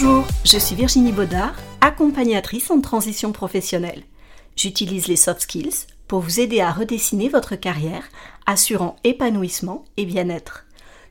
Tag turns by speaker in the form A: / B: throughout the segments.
A: Bonjour, je suis Virginie Baudard, accompagnatrice en transition professionnelle. J'utilise les soft skills pour vous aider à redessiner votre carrière, assurant épanouissement et bien-être.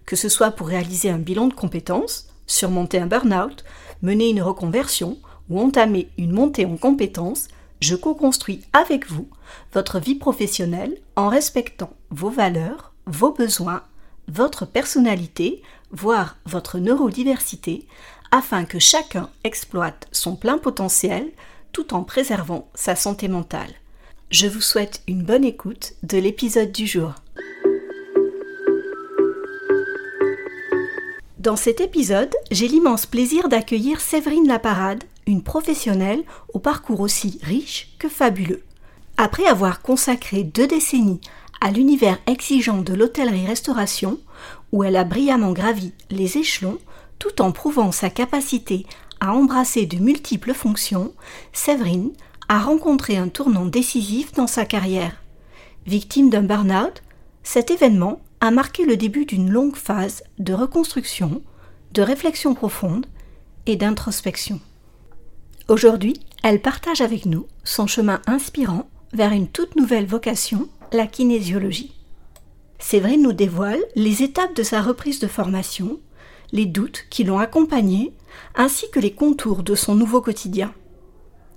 A: Que ce soit pour réaliser un bilan de compétences, surmonter un burn-out, mener une reconversion ou entamer une montée en compétences, je co-construis avec vous votre vie professionnelle en respectant vos valeurs, vos besoins, votre personnalité, voire votre neurodiversité, afin que chacun exploite son plein potentiel tout en préservant sa santé mentale. Je vous souhaite une bonne écoute de l'épisode du jour. Dans cet épisode, j'ai l'immense plaisir d'accueillir Séverine Laparade, une professionnelle au parcours aussi riche que fabuleux. Après avoir consacré deux décennies à l'univers exigeant de l'hôtellerie-restauration, où elle a brillamment gravi les échelons, tout en prouvant sa capacité à embrasser de multiples fonctions, Séverine a rencontré un tournant décisif dans sa carrière. Victime d'un burn-out, cet événement a marqué le début d'une longue phase de reconstruction, de réflexion profonde et d'introspection. Aujourd'hui, elle partage avec nous son chemin inspirant vers une toute nouvelle vocation, la kinésiologie. Séverine nous dévoile les étapes de sa reprise de formation, les doutes qui l'ont accompagnée, ainsi que les contours de son nouveau quotidien.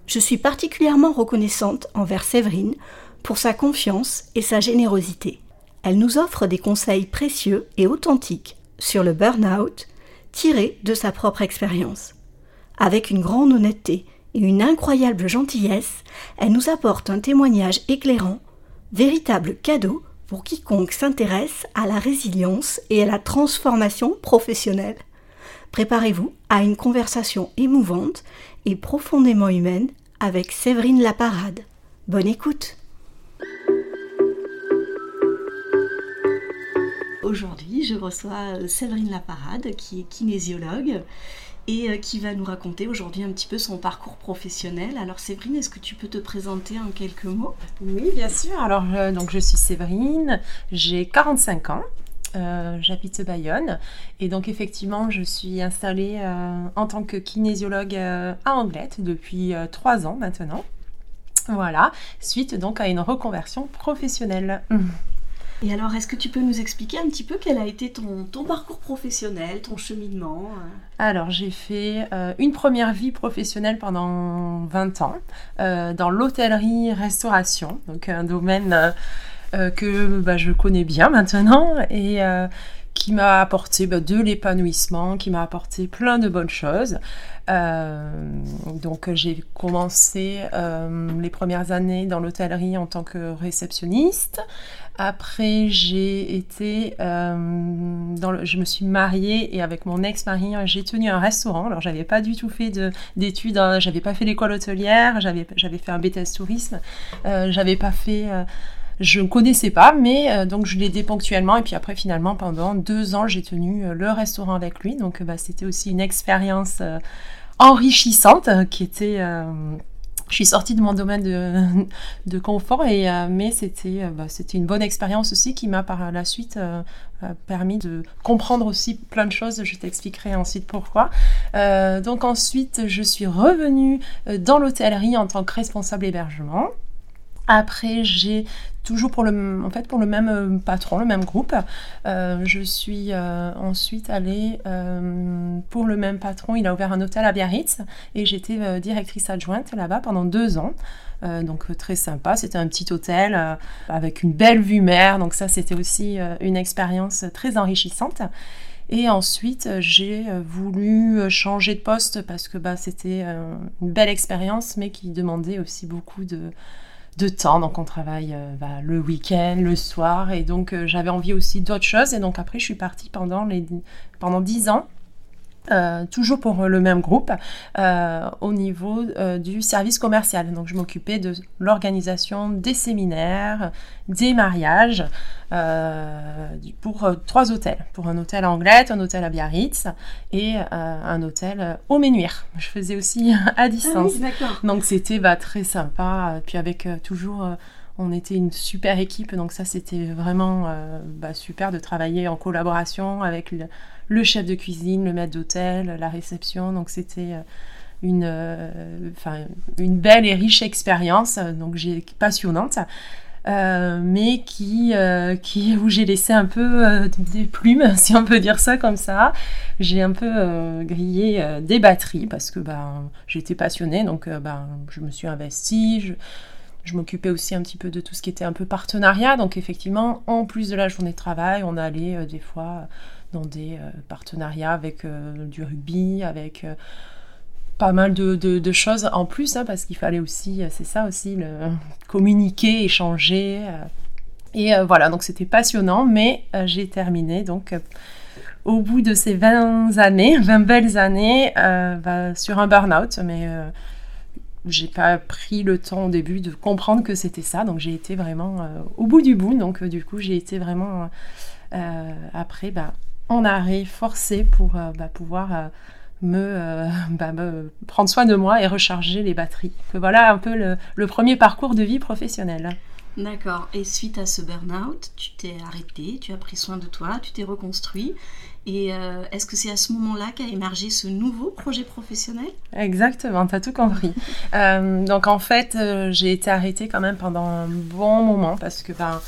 A: Je suis particulièrement reconnaissante envers Séverine pour sa confiance et sa générosité. Elle nous offre des conseils précieux et authentiques sur le burn-out tirés de sa propre expérience. Avec une grande honnêteté et une incroyable gentillesse, elle nous apporte un témoignage éclairant, véritable cadeau pour quiconque s'intéresse à la résilience et à la transformation professionnelle. Préparez-vous à une conversation émouvante et profondément humaine avec Séverine Laparade. Bonne écoute Aujourd'hui, je reçois Séverine Laparade, qui est kinésiologue et euh, qui va nous raconter aujourd'hui un petit peu son parcours professionnel. Alors Séverine, est-ce que tu peux te présenter en quelques mots?
B: Oui, bien sûr. Alors euh, donc je suis Séverine, j'ai 45 ans. Euh, j'habite Bayonne et donc effectivement je suis installée en tant que kinésiologue à Anglette depuis trois ans maintenant. Voilà, suite donc à une reconversion professionnelle.
A: Et alors, est-ce que tu peux nous expliquer un petit peu quel a été ton, parcours professionnel, ton cheminement euh
B: Alors, j'ai fait euh, une première vie professionnelle pendant 20 ans euh, dans l'hôtellerie-restauration, donc un domaine que bah, je connais bien maintenant et qui m'a apporté bah, de l'épanouissement, qui m'a apporté plein de bonnes choses. Donc j'ai commencé les premières années dans l'hôtellerie en tant que réceptionniste. Après, j'ai été, euh, je me suis mariée et avec mon ex-mari, j'ai tenu un restaurant. Alors, j'avais pas du tout fait d'études, hein. j'avais pas fait l'école hôtelière, j'avais, fait un BTS tourisme, euh, j'avais pas fait, euh, je ne connaissais pas, mais euh, donc je l'ai aidé ponctuellement. Et puis après, finalement, pendant deux ans, j'ai tenu le restaurant avec lui. Donc, bah, c'était aussi une expérience enrichissante qui était je suis sortie de mon domaine de, confort, et, euh, mais c'était euh, bah, c'était une bonne expérience aussi qui m'a par la suite euh, permis de comprendre aussi plein de choses. Je t'expliquerai ensuite pourquoi. donc ensuite, je suis revenue dans l'hôtellerie en tant que responsable hébergement. Après, j'ai toujours pour le, en fait, pour le même euh, patron, le même groupe. Euh, je suis euh, ensuite allée pour le même patron. Il a ouvert un hôtel à Biarritz et j'étais directrice adjointe là-bas pendant deux ans. donc très sympa. C'était un petit hôtel avec une belle vue mer. Donc ça, c'était aussi une expérience très enrichissante. Et ensuite, j'ai voulu changer de poste parce que bah, c'était une belle expérience, mais qui demandait aussi beaucoup de, de temps. Donc on travaille euh, bah, le week-end, le soir. Et donc euh, j'avais envie aussi d'autres choses. Et donc après, je suis partie pendant, les, pendant 10 ans euh, toujours pour le même groupe, euh, au niveau euh, du service commercial. Donc je m'occupais de l'organisation des séminaires, des mariages pour trois hôtels. Pour un hôtel à Anglette, un hôtel à Biarritz et un hôtel au Ménuire. Je faisais aussi à distance.
A: Ah
B: donc c'était bah, très sympa. Puis avec toujours on était une super équipe, donc ça c'était vraiment bah, super de travailler en collaboration avec le, le chef de cuisine, le maître d'hôtel, la réception. Donc c'était une, enfin, une belle et riche expérience, donc j'ai passionnante. Euh, mais qui, euh, qui, où j'ai laissé un peu euh, des plumes, si on peut dire ça comme ça. J'ai un peu grillé des batteries parce que ben, j'étais passionnée, donc ben, je me suis investie. Je, je m'occupais aussi un petit peu de tout ce qui était un peu partenariat. Donc effectivement, en plus de la journée de travail, on allait des fois dans des partenariats avec du rugby, avec pas mal de, choses en plus, hein, parce qu'il fallait aussi, euh, c'est ça aussi, le, communiquer, échanger. Euh. et euh, voilà, donc c'était passionnant, mais j'ai terminé donc au bout de ces 20 années, 20 belles années, bah, sur un burn-out, mais j'ai pas pris le temps au début de comprendre que c'était ça, donc j'ai été vraiment au bout du bout, donc du coup j'ai été vraiment après bah, en arrêt forcé pour bah, pouvoir euh, bah, me, prendre soin de moi et recharger les batteries. voilà un peu le, premier parcours de vie professionnelle.
C: D'accord. Et suite à ce burn-out, tu t'es arrêté, tu as pris soin de toi, tu t'es reconstruit. Et euh, est-ce que c'est à ce moment-là qu'a émergé ce nouveau projet professionnel?
B: Exactement, tu as tout compris. Euh, donc en fait, j'ai été arrêtée quand même pendant un bon moment parce que ben,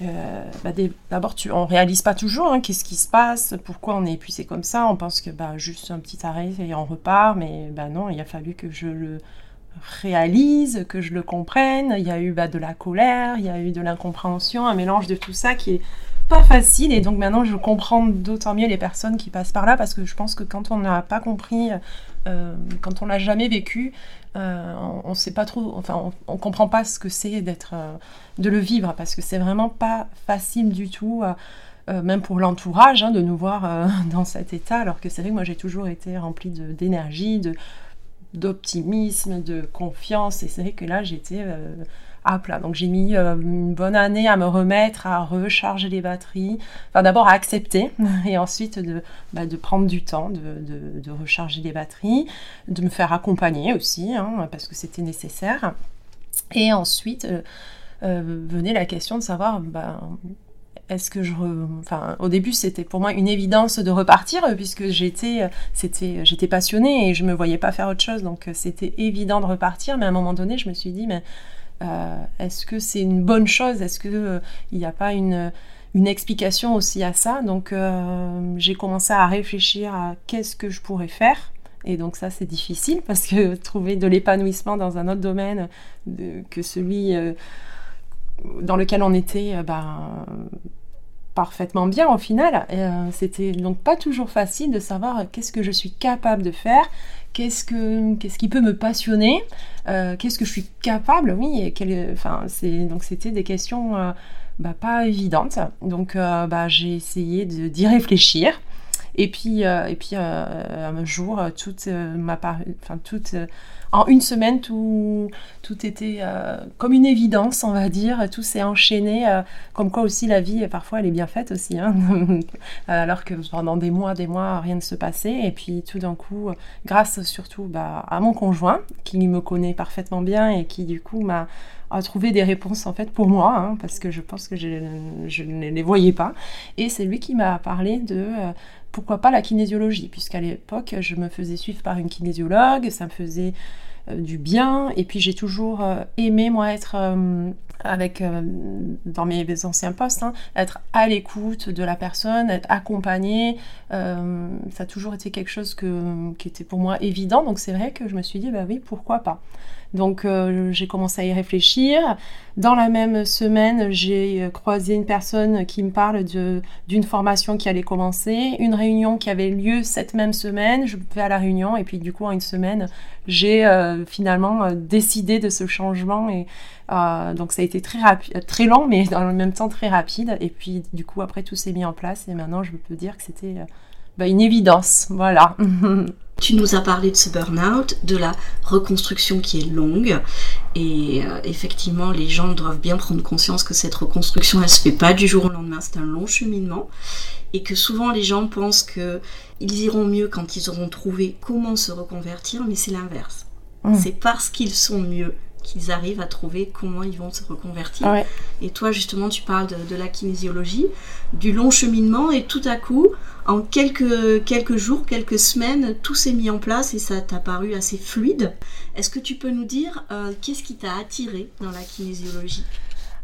B: euh, bah, d'abord, on réalise pas toujours hein, qu'est-ce qui se passe, pourquoi on est épuisé comme ça. On pense que bah, juste un petit arrêt et on repart, mais bah, non, il a fallu que je le réalise, que je le comprenne. Il y a eu bah, de la colère, il y a eu de l'incompréhension, un mélange de tout ça qui est pas facile. Et donc maintenant, je comprends d'autant mieux les personnes qui passent par là parce que je pense que quand on n'a pas compris, euh, quand on l'a jamais vécu, euh, on ne sait pas trop, enfin, on, ne comprend pas ce que c'est d'être, euh, de le vivre parce que c'est vraiment pas facile du tout. même pour l'entourage, hein, de nous voir dans cet état, alors que c'est vrai que moi j'ai toujours été remplie d'énergie, de, d'optimisme, de confiance, et c'est vrai que là j'étais à plat. Donc j'ai mis euh, une bonne année à me remettre, à recharger les batteries. Enfin d'abord à accepter et ensuite de, bah, de prendre du temps, de, de, recharger les batteries, de me faire accompagner aussi, hein, parce que c'était nécessaire. Et ensuite euh, euh, venait la question de savoir... Bah, est-ce que je enfin au début c'était pour moi une évidence de repartir puisque j'étais c'était j'étais passionnée et je me voyais pas faire autre chose donc c'était évident de repartir mais à un moment donné je me suis dit mais est-ce que c'est une bonne chose? Est-ce qu'il euh, n'y a pas une, explication aussi à ça? Donc euh, j'ai commencé à réfléchir à qu'est-ce que je pourrais faire. Et donc ça c'est difficile parce que trouver de l'épanouissement dans un autre domaine que celui dans lequel on était, ben, parfaitement bien au final. C'était donc pas toujours facile de savoir qu'est-ce que je suis capable de faire, qu'est-ce que qui peut me passionner, euh, qu'est-ce que je suis capable, oui, enfin donc c'était des questions euh, bah, pas évidentes. Donc euh, bah, j'ai essayé d'y réfléchir. Et puis, et puis un jour, toute ma enfin toute en une semaine, tout, tout était euh, comme une évidence, on va dire. Tout s'est enchaîné, euh, comme quoi aussi la vie, parfois, elle est bien faite aussi. Hein. Alors que pendant des mois, des mois, rien ne se passait. Et puis tout d'un coup, grâce surtout bah, à mon conjoint, qui me connaît parfaitement bien et qui du coup m'a trouvé des réponses en fait pour moi, hein, parce que je pense que je, ne les voyais pas. Et c'est lui qui m'a parlé de... Euh, pourquoi pas la kinésiologie, puisqu'à l'époque, je me faisais suivre par une kinésiologue, ça me faisait euh, du bien, et puis j'ai toujours euh, aimé, moi, être euh, avec, dans mes anciens postes, hein, être à l'écoute de la personne, être accompagnée, ça a toujours été quelque chose que, qui était pour moi évident, donc c'est vrai que je me suis dit, bah oui, pourquoi pas. Donc euh, j'ai commencé à y réfléchir. Dans la même semaine, j'ai euh, croisé une personne qui me parle d'une formation qui allait commencer, une réunion qui avait lieu cette même semaine. Je vais à la réunion et puis du coup en une semaine, j'ai euh, finalement décidé de ce changement et donc ça a été très rapide, très long mais dans le même temps très rapide. Et puis du coup après tout s'est mis en place et maintenant je peux dire que c'était bah, une évidence. Voilà.
C: Tu nous as parlé de ce burn-out, de la reconstruction qui est longue. Et euh, effectivement, les gens doivent bien prendre conscience que cette reconstruction, elle se fait pas du jour au lendemain, c'est un long cheminement. Et que souvent les gens pensent qu'ils iront mieux quand ils auront trouvé comment se reconvertir, mais c'est l'inverse. Mmh. C'est parce qu'ils sont mieux qu'ils arrivent à trouver comment ils vont se reconvertir. Et toi, justement, tu parles de, la kinésiologie, du long cheminement, et tout à coup, en quelques, quelques jours, quelques semaines, tout s'est mis en place et ça t'a paru assez fluide. Est-ce que tu peux nous dire euh, qu'est-ce qui t'a attiré dans la kinésiologie?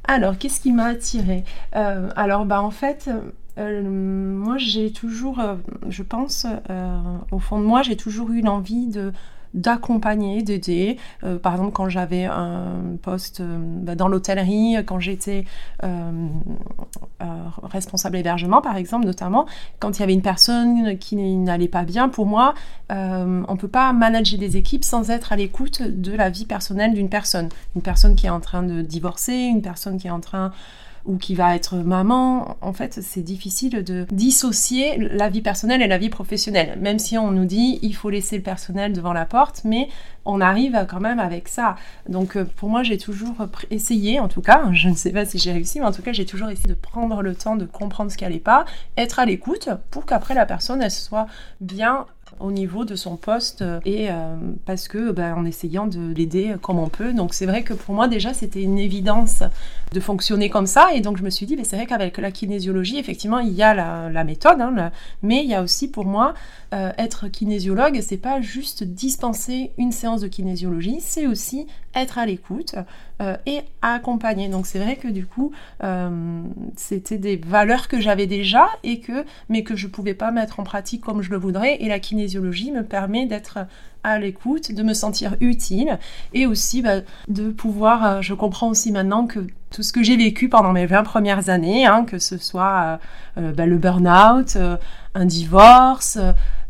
B: Alors, qu'est-ce qui m'a attiré? Euh, Alors, bah, en fait, euh, moi, j'ai toujours, je pense, au fond de moi, j'ai toujours eu l'envie de d'accompagner, d'aider. Euh, par exemple, quand j'avais un poste euh, bah, dans l'hôtellerie, quand j'étais euh, responsable hébergement, par exemple, notamment, quand il y avait une personne qui n'allait pas bien, pour moi, on ne peut pas manager des équipes sans être à l'écoute de la vie personnelle d'une personne. Une personne qui est en train de divorcer, une personne qui est en train ou qui va être maman, en fait, c'est difficile de dissocier la vie personnelle et la vie professionnelle. Même si on nous dit il faut laisser le personnel devant la porte, mais on arrive quand même avec ça. Donc euh, pour moi, j'ai toujours essayé, en tout cas, je ne sais pas si j'ai réussi, mais en tout cas, j'ai toujours essayé de prendre le temps de comprendre ce qui n'allait pas, être à l'écoute pour qu'après la personne, elle soit bien au niveau de son poste euh, et euh, parce que ben, en essayant de l'aider comme on peut. Donc c'est vrai que pour moi déjà c'était une évidence de fonctionner comme ça et donc je me suis dit ben, c'est vrai qu'avec la kinésiologie effectivement il y a la, méthode, hein, mais il y a aussi pour moi euh, être kinésiologue c'est pas juste dispenser une séance de kinésiologie, c'est aussi être à l'écoute et accompagner. Donc c'est vrai que du coup c'était des valeurs que j'avais déjà et que mais que je pouvais pas mettre en pratique comme je le voudrais et la kinésiologie me permet d'être à l'écoute, de me sentir utile et aussi bah, de pouvoir, euh, je comprends aussi maintenant que tout ce que j'ai vécu pendant mes 20 premières années, hein, que ce soit euh, euh, bah, le burn-out, un divorce,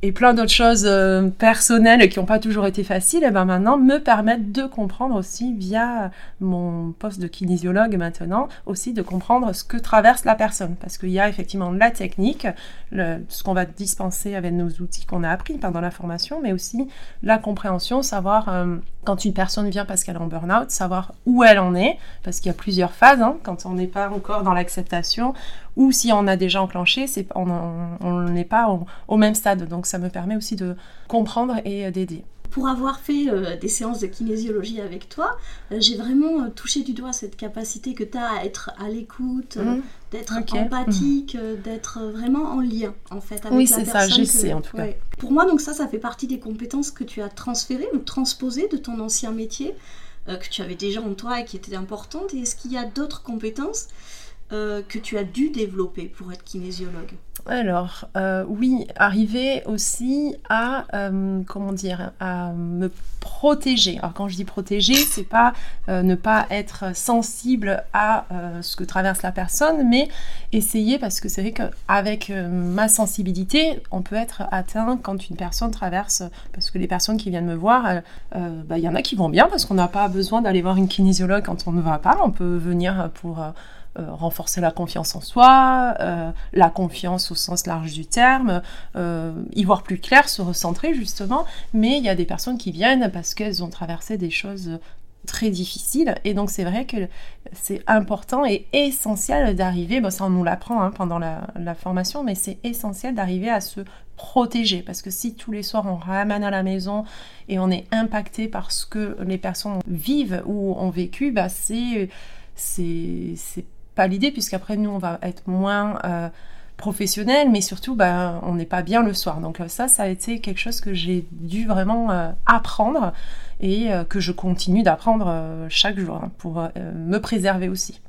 B: et plein d'autres choses euh, personnelles qui n'ont pas toujours été faciles, et ben maintenant me permettent de comprendre aussi via mon poste de kinésiologue maintenant, aussi de comprendre ce que traverse la personne. Parce qu'il y a effectivement la technique, ce qu'on va dispenser avec nos outils qu'on a appris pendant la formation, mais aussi la compréhension, savoir euh, quand une personne vient parce qu'elle est en burn-out, savoir où elle en est, parce qu'il y a plusieurs phases, hein, quand on n'est pas encore dans l'acceptation, ou si on a déjà enclenché, c'est, on n'est pas au, au, même stade. Donc ça me permet aussi de comprendre et d'aider.
C: Pour avoir fait euh, des séances de kinésiologie avec toi, euh, j'ai vraiment euh, touché du doigt cette capacité que tu as à être à l'écoute, mmh. d'être empathique, mmh. d'être vraiment en lien en fait avec
B: oui, c'est ça, j'essaie en tout cas.
C: Pour moi, donc ça, ça fait partie des compétences que tu as transférées ou transposées de ton ancien métier, que tu avais déjà en toi et qui étaient importantes. Et est-ce qu'il y a d'autres compétences euh, que tu as dû développer pour être kinésiologue
B: Alors, euh, oui, arriver aussi à, euh, comment dire, à me protéger. Alors, quand je dis protéger, c'est pas ne pas être sensible à ce que traverse la personne, mais essayer, parce que c'est vrai qu'avec ma sensibilité, on peut être atteint quand une personne traverse, parce que les personnes qui viennent me voir, bah, il y en a qui vont bien, parce qu'on n'a pas besoin d'aller voir une kinésiologue quand on ne va pas, on peut venir pour euh, renforcer la confiance en soi, euh, la confiance au sens large du terme, euh, y voir plus clair, se recentrer justement. Mais il y a des personnes qui viennent parce qu'elles ont traversé des choses très difficiles. Et donc c'est vrai que c'est important et essentiel d'arriver, bon, ça on nous l'apprend hein, pendant la, la, formation, mais c'est essentiel d'arriver à se protéger. Parce que si tous les soirs on ramène à la maison et on est impacté par ce que les personnes vivent ou ont vécu, bah c'est c'est pas l'idée, puisqu'après nous, on va être moins euh, professionnel, mais surtout, bah, on n'est pas bien le soir. Donc euh, ça, ça a été quelque chose que j'ai dû vraiment euh, apprendre et que je continue d'apprendre chaque jour hein, pour me préserver aussi.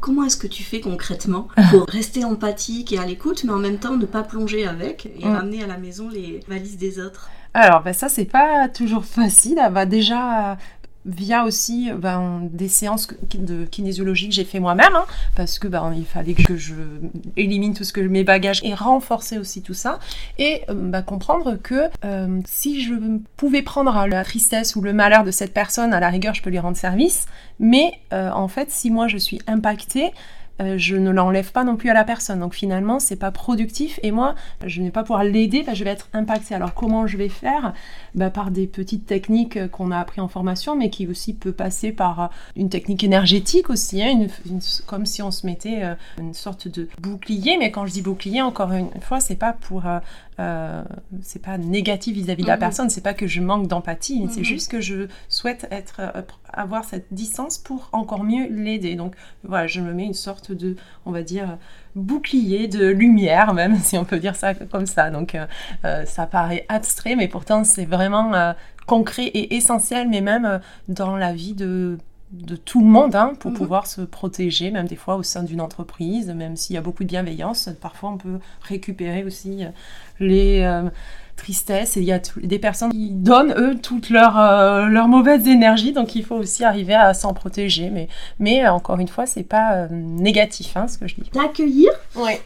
C: Comment est-ce que tu fais concrètement pour rester empathique et à l'écoute, mais en même temps ne pas plonger avec et mm. ramener à la maison les valises des autres?
B: Alors, ben ça, c'est pas toujours facile. va déjà, via aussi ben, des séances de kinésiologie que j'ai fait moi-même, hein, parce que ben, il fallait que je élimine tout ce que mes bagages et renforcer aussi tout ça, et euh, ben, comprendre que euh, si je pouvais prendre la tristesse ou le malheur de cette personne, à la rigueur, je peux lui rendre service, mais euh, en fait, si moi je suis impactée, euh, je ne l'enlève pas non plus à la personne. Donc finalement, c'est pas productif et moi, je ne vais pas pouvoir l'aider, je vais être impactée. Alors comment je vais faire? Bah, Par des petites techniques qu'on a appris en formation, mais qui aussi peut passer par euh, une technique énergétique aussi, hein, comme si on se mettait euh, une sorte de bouclier. Mais quand je dis bouclier, encore une fois, c'est pas pour c'est pas négatif vis-à-vis de la mhm. personne, c'est pas que je manque d'empathie, c'est mhm. juste que je souhaite être avoir cette distance pour encore mieux l'aider. Donc voilà, je me mets une sorte de, on va dire, bouclier de lumière, même si on peut dire ça comme ça. Donc euh, euh, ça paraît abstrait, mais pourtant c'est vraiment euh, concret et essentiel, mais même dans la vie de de tout le monde hein, pour mhm. pouvoir se protéger, même des fois au sein d'une entreprise, même s'il y a beaucoup de bienveillance, parfois on peut récupérer aussi les, tristesse et il y a des personnes qui donnent eux toute leur, euh, leur mauvaise énergie donc il faut aussi arriver à s'en protéger. Mais, mais euh, encore une fois c'est pas euh, négatif hein, ce que je dis.
C: D'accueillir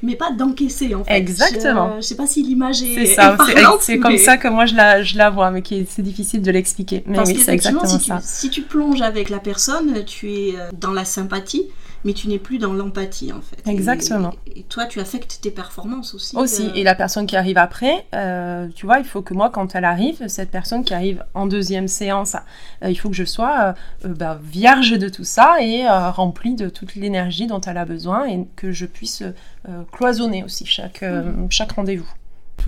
C: mais pas d'encaisser en fait.
B: Exactement.
C: Je, sais pas si l'image est
B: c'est ça c'est comme ça que moi je la, je la vois mais c'est difficile de l'expliquer. Mais oui c'est exactement
C: si
B: ça
C: tu, si tu plonges avec la personne tu es dans la sympathie mais tu n'es plus dans l'empathie en fait.
B: Exactement.
C: Et, toi, tu affectes tes performances aussi.
B: Aussi, euh. et la personne qui arrive après, euh, tu vois, il faut que moi, quand elle arrive, cette personne qui arrive en deuxième séance, euh, il faut que je sois bah, vierge de tout ça et remplie de toute l'énergie dont elle a besoin et que je puisse cloisonner aussi chaque, mmh. chaque rendez-vous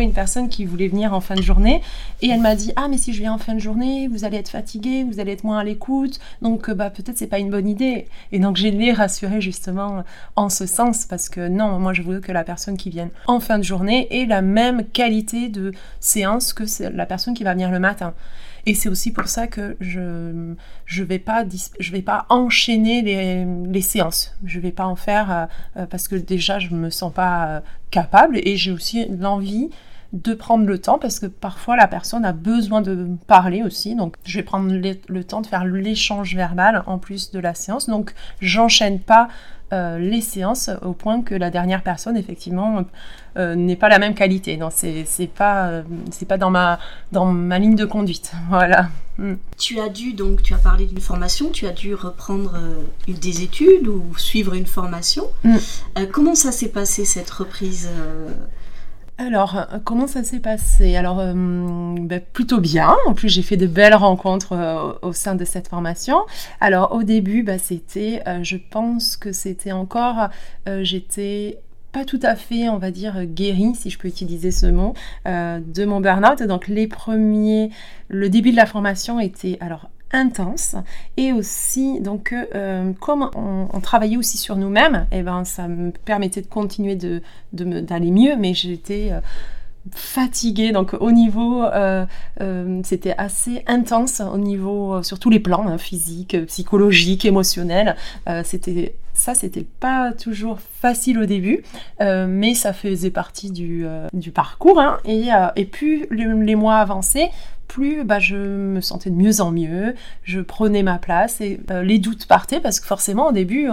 B: une personne qui voulait venir en fin de journée. Et elle m'a dit ah mais si je viens en fin de journée vous allez être fatigué vous allez être moins à l'écoute. Donc euh, bah peut-être c'est pas une bonne idée. Et donc j'ai les rassuré justement en ce sens parce que non moi je veux que la personne qui vienne en fin de journée ait la même qualité de séance que la personne qui va venir le matin et c'est aussi pour ça que je je vais pas enchaîner les, séances. Je vais pas en faire euh, euh, parce que déjà je me sens pas euh, capable et j'ai aussi l'envie de prendre le temps parce que parfois la personne a besoin de parler aussi. Donc je vais prendre le temps de faire l'échange verbal en plus de la séance. Donc j'enchaîne pas euh, les séances au point que la dernière personne effectivement euh, n'est pas la même qualité. Donc c'est pas euh, c'est pas dans ma dans ma ligne de conduite. Voilà.
C: Mm. Tu as dû donc tu as parlé d'une formation, tu as dû reprendre des études ou suivre une formation. Mm. comment ça s'est passé cette reprise
B: alors, euh, comment ça s'est passé? Alors, euh, ben, plutôt bien. En plus, j'ai fait de belles rencontres euh, au sein de cette formation. Alors, au début, ben, c'était, je pense que c'était encore, j'étais pas tout à fait, on va dire, guérie, si je peux utiliser ce mot, de mon burn-out. Donc, les premiers, le début de la formation était, alors, intense et aussi donc euh, comme on, travaillait aussi sur nous-mêmes et eh ben ça me permettait de continuer de d'aller mieux mais j'étais euh, fatiguée. Donc au niveau euh, c'était assez intense au niveau sur tous les plans hein, physique psychologique émotionnel. C'était ça c'était pas toujours facile au début mais ça faisait partie du, du parcours hein, et, et plus les mois avançaient plus bah, je me sentais de mieux en mieux, je prenais ma place et euh, les doutes partaient parce que forcément au début,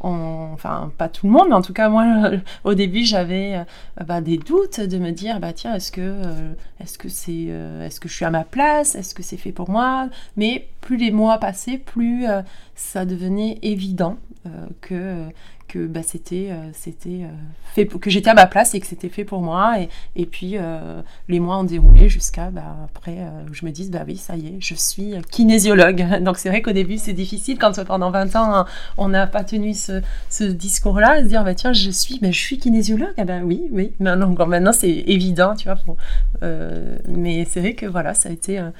B: enfin pas tout le monde, mais en tout cas moi au début j'avais euh, bah, des doutes de me dire bah tiens est-ce que euh, est-ce que c'est est-ce que je suis à ma place, est-ce que c'est fait pour moi, mais plus les mois passaient, plus ça devenait évident que que bah, c'était euh, c'était euh, fait que j'étais à ma place et que c'était fait pour moi. Et, et puis euh, les mois ont déroulé jusqu'à bah, après je me dise bah oui ça y est je suis kinésiologue. Donc c'est vrai qu'au début c'est difficile quand pendant 20 ans on n'a pas tenu ce, ce discours là se dire bah tiens je suis mais je suis kinésiologue. Ah ben oui oui. Maintenant maintenant c'est évident tu vois mais c'est vrai que voilà ça a été un,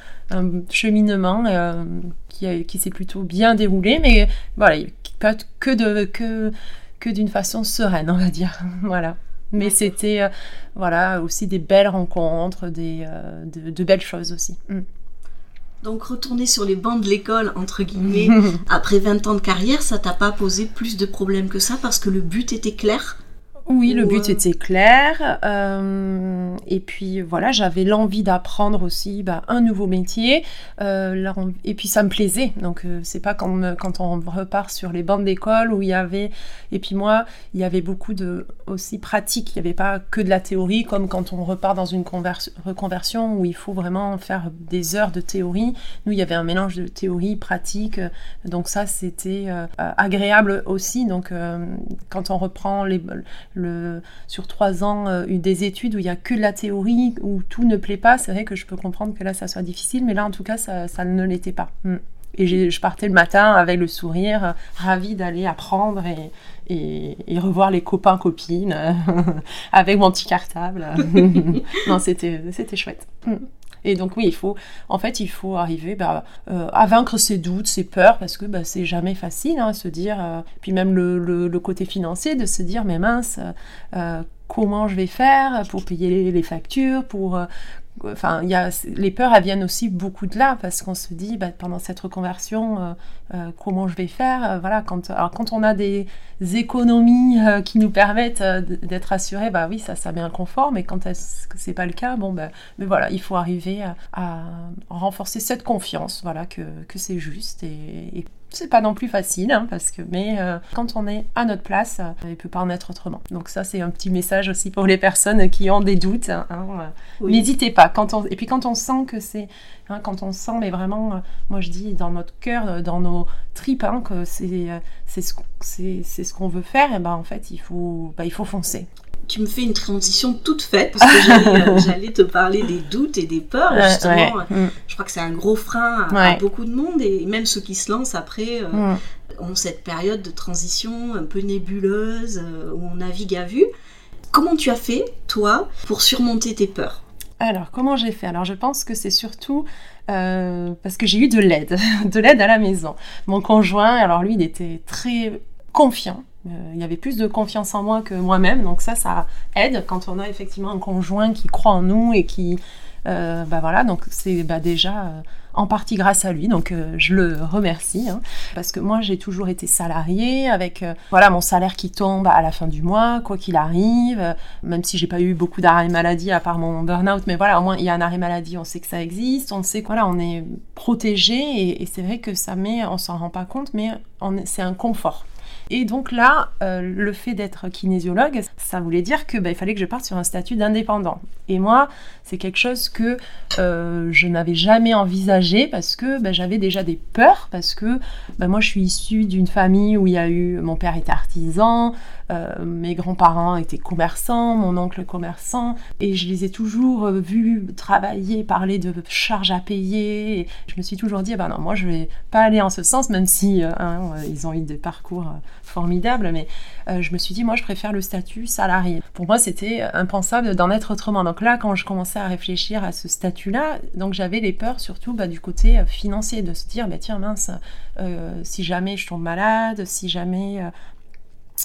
B: cheminement qui, qui s'est plutôt bien déroulé. Mais voilà pas que de que que d'une façon sereine, on va dire. voilà. Mais c'était euh, voilà aussi des belles rencontres, des, euh, de, belles choses aussi. Mm.
C: Donc retourner sur les bancs de l'école, entre guillemets, après 20 ans de carrière, ça t'a pas posé plus de problèmes que ça parce que le but était clair?
B: Oui, le but était clair. euh, et puis voilà, j'avais l'envie d'apprendre aussi bah, un nouveau métier. euh, et puis ça me plaisait. Donc euh, c'est pas quand, quand on repart sur les bancs d'école où il y avait. Et puis moi, il y avait beaucoup de aussi pratique. Il n'y avait pas que de la théorie comme quand on repart dans une convers- reconversion où il faut vraiment faire des heures de théorie. Nous, il y avait un mélange de théorie, pratique. Donc ça, c'était euh, agréable aussi. Donc quand on reprend les, sur trois ans eu des études où il y a que de la théorie, où tout ne plaît pas, c'est vrai que je peux comprendre que là, ça soit difficile. Mais là, en tout cas, ça, ne l'était pas. Mm. Et je partais le matin avec le sourire, ravie d'aller apprendre et, revoir les copains, copines, avec mon petit cartable. non, c'était c'était chouette. Mm. Et donc oui, il faut, en fait, il faut arriver bah, euh, à vaincre ses doutes, ses peurs, parce que bah, c'est jamais facile, hein, se dire, euh, puis même le, côté financier, de se dire, mais mince, euh, comment je vais faire pour payer les, les factures, pour... Enfin, y a, les peurs, elles viennent aussi beaucoup de là, parce qu'on se dit, bah, pendant cette reconversion, euh, euh, comment je vais faire euh, Voilà, quand, quand on a des économies qui nous permettent d'être assurés, bah oui, ça, ça met un confort, mais quand est-ce que c'est pas le cas, bon, bah, mais voilà, il faut arriver à, à renforcer cette confiance, voilà, que, que c'est juste et, et c'est pas non plus facile, hein, parce que, mais euh, quand on est à notre place, euh, il peut pas en être autrement. Donc ça, c'est un petit message aussi pour les personnes qui ont des doutes. hein, hein, euh,
C: Oui.
B: N'hésitez pas. Quand on, et puis quand on sent que c'est, hein, quand on sent, mais vraiment, euh, moi je dis dans notre cœur, dans nos tripes, que c'est, c'est ce, qu'on- c'est, c'est ce qu'on veut faire, et ben en fait, il faut, bah, il faut foncer.
C: Tu me fais une transition toute faite parce que j'allais, euh, te parler des doutes et des peurs. Justement,
B: ouais.
C: euh, je crois que c'est un gros frein à, beaucoup de monde et même ceux qui se lancent après euh,
B: mm.
C: ont cette période de transition un peu nébuleuse euh, où on navigue à vue. Comment tu as fait, toi, pour surmonter tes peurs?
B: Alors, comment j'ai fait? Alors, je pense que c'est surtout euh, parce que j'ai eu de l'aide, de l'aide à la maison. Mon conjoint, alors lui, il était très confiant. Euh, il y avait plus de confiance en moi que moi-même, donc ça, ça aide quand on a effectivement un conjoint qui croit en nous et qui, euh, bah voilà, donc c'est bah, déjà euh, en partie grâce à lui, donc euh, je le remercie, hein, parce que moi j'ai toujours été salariée avec voilà mon salaire qui tombe à la fin du mois, quoi qu'il arrive, même si j'ai pas eu beaucoup d'arrêts maladie à part mon burn-out, mais voilà, au moins il y a un arrêt maladie, on sait que ça existe, on sait que voilà, on est protégé et, et c'est vrai que ça met, on s'en rend pas compte, mais c'est un confort. Et donc là, euh, le fait d'être kinésiologue, ça voulait dire que bah, il fallait que je parte sur un statut d'indépendant. Et moi, c'est quelque chose que euh, je n'avais jamais envisagé parce que bah, j'avais déjà des peurs parce que bah, moi, je suis issue d'une famille où il y a eu mon père était artisan, euh, mes grands-parents étaient commerçants, mon oncle commerçant, et je les ai toujours euh, vus travailler, parler de charges à payer. Je me suis toujours dit, ah ben non, moi je vais pas aller en ce sens, même si euh, hein, ils ont eu des parcours formidables, mais je me suis dit, moi je préfère le statut salarié. Pour moi, c'était impensable d'en être autrement. Donc là, quand je commençais à réfléchir à ce statut-là, donc j'avais les peurs surtout bah, du côté financier, de se dire, bah, tiens mince, si jamais je tombe malade, si jamais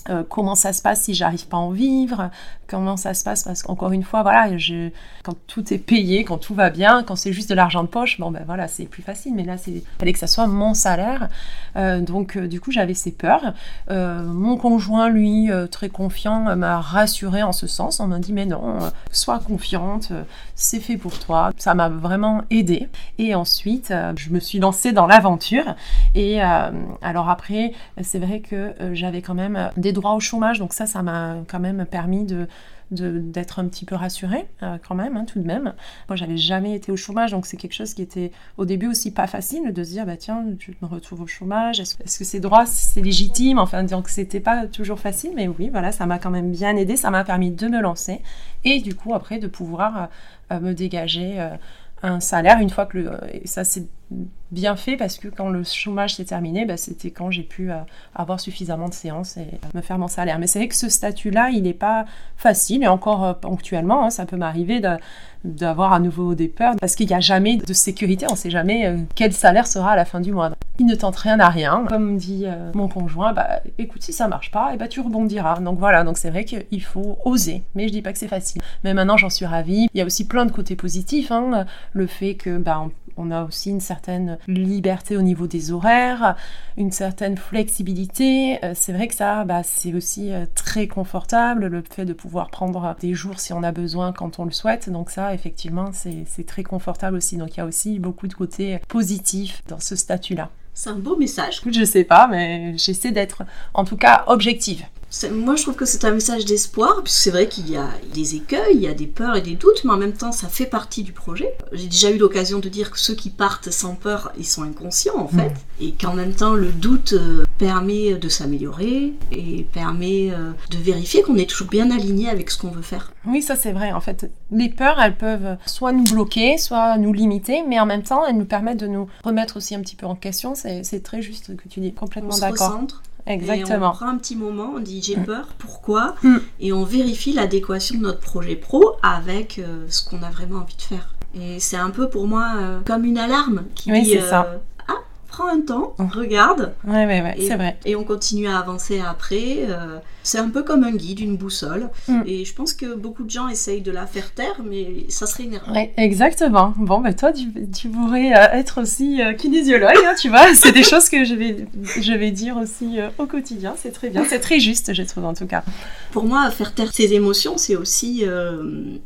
B: euh, comment ça se passe si j'arrive pas à en vivre, comment ça se passe? Parce qu'encore une fois, voilà, je, quand tout est payé, quand tout va bien, quand c'est juste de l'argent de poche, bon ben voilà, c'est plus facile. Mais là, c'est fallait que ça soit mon salaire, Euh, donc euh, du coup j'avais ces peurs. Mon conjoint, lui, très confiant, m'a rassurée en ce sens. On m'a dit mais non, sois confiante, c'est fait pour toi. Ça m'a vraiment aidée. Et ensuite, je me suis lancée dans l'aventure. Et alors après, c'est vrai que j'avais quand même des droits au chômage, donc ça, ça m'a quand même permis de d'être un petit peu rassurée euh, quand même, hein, tout de même. Moi, j'avais jamais été au chômage, donc c'est quelque chose qui était au début aussi pas facile de se dire, bah tiens, je me retrouve au chômage, est-ce que ces droits, c'est légitime? Enfin, donc c'était pas toujours facile, mais oui, voilà, ça m'a quand même bien aidé, ça m'a permis de me lancer et du coup après de pouvoir euh, me dégager euh, un salaire une fois que le, et ça c'est bien fait parce que quand le chômage s'est terminé, bah, c'était quand j'ai pu euh, avoir suffisamment de séances et euh, me faire mon salaire. Mais c'est vrai que ce statut-là, il n'est pas facile et encore euh, ponctuellement, hein, ça peut m'arriver d'avoir à nouveau des peurs parce qu'il n'y a jamais de sécurité, on ne sait jamais quel salaire sera à la fin du mois. Il ne tente rien à rien. Comme dit mon conjoint, bah écoute, si ça marche pas, et bah tu rebondiras. Donc voilà, donc c'est vrai qu'il faut oser, mais je dis pas que c'est facile. Mais maintenant j'en suis ravie. Il y a aussi plein de côtés positifs, hein. le fait que bah, on a aussi une certaine liberté au niveau des horaires, une certaine flexibilité. Euh, c'est vrai que ça, bah, c'est aussi euh, très confortable, le fait de pouvoir prendre des jours si on a besoin quand on le souhaite. Donc ça, effectivement, c'est très confortable aussi. Donc il y a aussi beaucoup de côtés positifs dans ce statut-là.
C: C'est un beau message.
B: Je sais pas, mais j'essaie d'être en tout cas objective.
C: Moi, je trouve que c'est un message d'espoir, puisque c'est vrai qu'il y a des écueils, il y a des peurs et des doutes, mais en même temps, ça fait partie du projet. J'ai déjà eu l'occasion de dire que ceux qui partent sans peur, ils sont inconscients, en fait, mm. et qu'en même temps, le doute euh, permet de s'améliorer et permet euh, de vérifier qu'on est toujours bien aligné avec ce qu'on veut faire.
B: Oui, ça c'est vrai. En fait, les peurs, elles peuvent soit nous bloquer, soit nous limiter, mais en même temps, elles nous permettent de nous remettre aussi un petit peu en question. C'est très juste que tu dis, complètement d'accord.
C: Exactement. on prend un petit moment, on dit j'ai mm. peur, pourquoi? Mm. Et on vérifie l'adéquation de notre projet pro avec euh, ce qu'on a vraiment envie de faire. Et c'est un peu pour moi euh, comme une alarme qui
B: oui, dit ça
C: prends un temps, regarde.
B: Ouais, ouais, ouais, c'est vrai.
C: Et on continue à avancer après. Euh, c'est un peu comme un guide, une boussole. Mm. Et je pense que beaucoup de gens essayent de la faire taire, mais ça serait une erreur.
B: Ouais, exactement. Bon, ben toi, tu, pourrais euh, être aussi euh, kinésiologue, hein, tu vois. C'est des choses que je vais, je vais dire aussi au quotidien. C'est très bien. C'est très juste, je trouve, en tout cas.
C: Pour moi, faire taire ses émotions, c'est aussi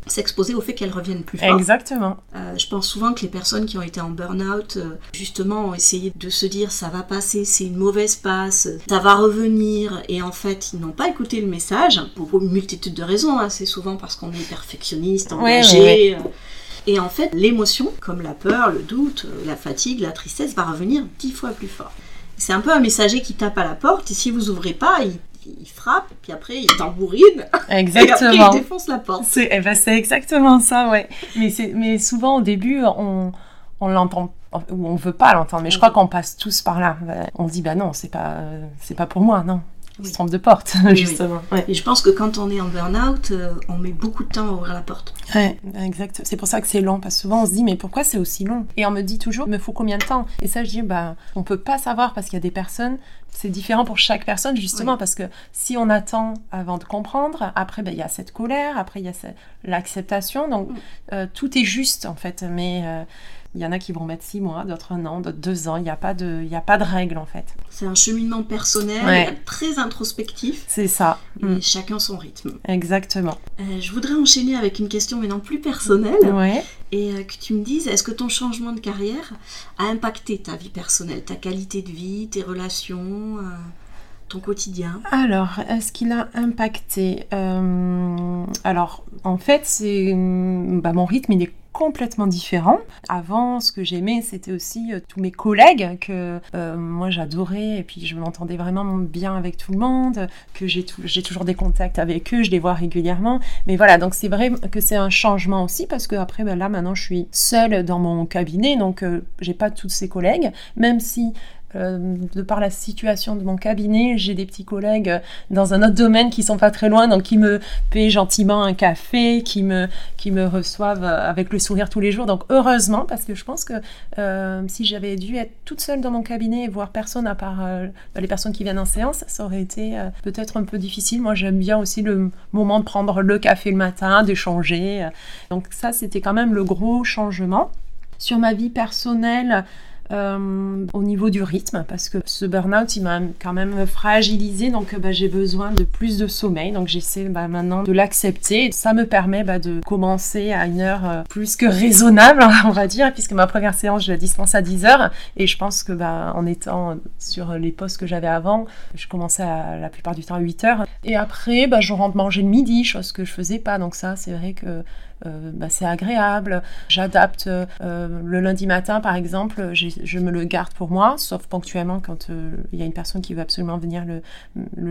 C: s'exposer au fait qu'elles reviennent plus fort.
B: Exactement.
C: je pense souvent que les personnes qui ont été en burn-out, justement, ont essayé de se dire ça va passer, c'est une mauvaise passe, ça va revenir, et en fait ils n'ont pas écouté le message, pour une multitude de raisons, hein. c'est souvent parce qu'on est perfectionniste, engagé. Euh. Et en fait, l'émotion, comme la peur, le doute, la fatigue, la tristesse, va revenir dix fois plus fort. C'est un peu un messager qui tape à la porte, et si vous ouvrez pas, il frappe, puis après il tambourine.
B: Exactement.
C: Et après il défonce la porte.
B: C'est eh ben, exactement ça, ouais. Mais, mais souvent au début, on, on l'entend ou on veut pas l'entendre. Mais je crois qu'on passe tous par là. On se dit bah non, c'est pas c'est pas pour moi, non. On se trompe de porte, justement.
C: Et je pense que quand on est en burn-out, euh, on met beaucoup de temps à ouvrir la porte.
B: Ouais, exact. C'est pour ça que c'est long, parce que souvent on se dit, mais pourquoi c'est aussi long? Et on me dit toujours, il me faut combien de temps? Et ça, je dis, bah, on peut pas savoir, parce qu'il y a des personnes, c'est différent pour chaque personne, justement, parce que si on attend avant de comprendre, après, ben, il y a cette colère, après, il y a l'acceptation, donc mm. euh, tout est juste, en fait. Mais. Euh, il y en a qui vont mettre six mois, d'autres un an, d'autres deux ans. Il n'y a, pas de, il a pas de règle en fait.
C: C'est un cheminement personnel, très introspectif.
B: C'est ça.
C: Et mm. chacun son rythme.
B: Exactement.
C: Euh, je voudrais enchaîner avec une question maintenant plus personnelle.
B: Ouais.
C: Et euh, que tu me dises, est-ce que ton changement de carrière a impacté ta vie personnelle, ta qualité de vie, tes relations euh, ton quotidien?
B: Alors, est-ce qu'il a impacté Alors, en fait, c'est bah, mon rythme, il est complètement différent. Avant, ce que j'aimais, c'était aussi euh, tous mes collègues que euh, moi j'adorais et puis je m'entendais vraiment bien avec tout le monde, que j'ai toujours des contacts avec eux, je les vois régulièrement. Mais voilà, donc c'est vrai que c'est un changement aussi parce que après, ben là maintenant, je suis seule dans mon cabinet, donc euh, j'ai pas tous ces collègues, même si euh, de par la situation de mon cabinet, j'ai des petits collègues dans un autre domaine qui sont pas très loin, donc qui me paient gentiment un café, qui me, qui me reçoivent avec le sourire tous les jours. Donc heureusement, parce que je pense que euh, si j'avais dû être toute seule dans mon cabinet et voir personne à part euh, bah, les personnes qui viennent en séance, ça aurait été peut-être un peu difficile. Moi, j'aime bien aussi le moment de prendre le café le matin, d'échanger. Donc ça, c'était quand même le gros changement. Sur ma vie personnelle, euh, au niveau du rythme parce que ce burn-out il m'a quand même fragilisé donc bah, j'ai besoin de plus de sommeil donc j'essaie bah, maintenant de l'accepter. Ça me permet bah, de commencer à une heure euh, plus que raisonnable on va dire puisque ma première séance je la dispense à 10 heures. Et je pense que en étant sur les postes que j'avais avant je commençais à, la plupart du temps à 8 heures. Et après je rentre manger le midi chose que je faisais pas. Donc ça c'est vrai que bah, c'est agréable. J'adapte euh, le lundi matin, par exemple, je me le garde pour moi, sauf ponctuellement quand euh, il y a une personne qui veut absolument venir le,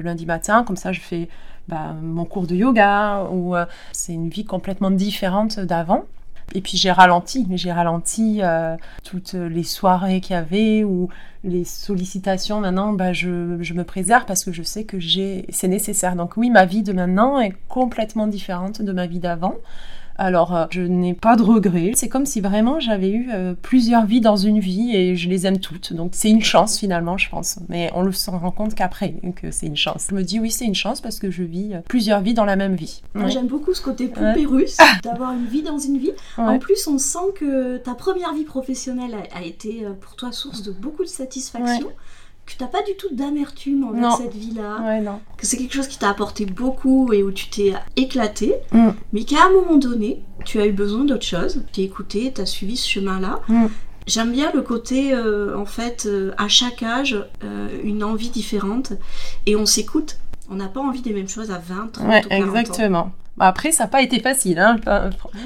B: lundi matin. Comme ça, je fais bah, mon cours de yoga ou c'est une vie complètement différente d'avant. Et puis j'ai ralenti, j'ai ralenti toutes les soirées qu'il y avait ou les sollicitations. Maintenant, bah, je, je, me préserve parce que je sais que c'est nécessaire. Donc oui, ma vie de maintenant est complètement différente de ma vie d'avant. Alors, euh, je n'ai pas de regrets. C'est comme si vraiment j'avais eu euh, plusieurs vies dans une vie et je les aime toutes. Donc, c'est une chance finalement, je pense. Mais on ne se rend compte qu'après que c'est une chance. Je me dis oui, c'est une chance parce que je vis euh, plusieurs vies dans la même vie.
C: Moi, j'aime beaucoup ce côté poupée russe, d'avoir une vie dans une vie. En plus, on sent que ta première vie professionnelle a, été pour toi source de beaucoup de satisfaction que tu n'as pas du tout d'amertume envers cette vie-là, que c'est quelque chose qui t'a apporté beaucoup et où tu t'es éclaté, mm. mais qu'à un moment donné, tu as eu besoin d'autre chose, tu as écouté, tu as suivi ce chemin-là. Mm. J'aime bien le côté, euh, en fait, euh, à chaque âge, euh, une envie différente, et on s'écoute. On n'a pas envie des mêmes choses à 20, 30 ou 40
B: exactement. Bah, après, ça n'a pas été facile. Hein.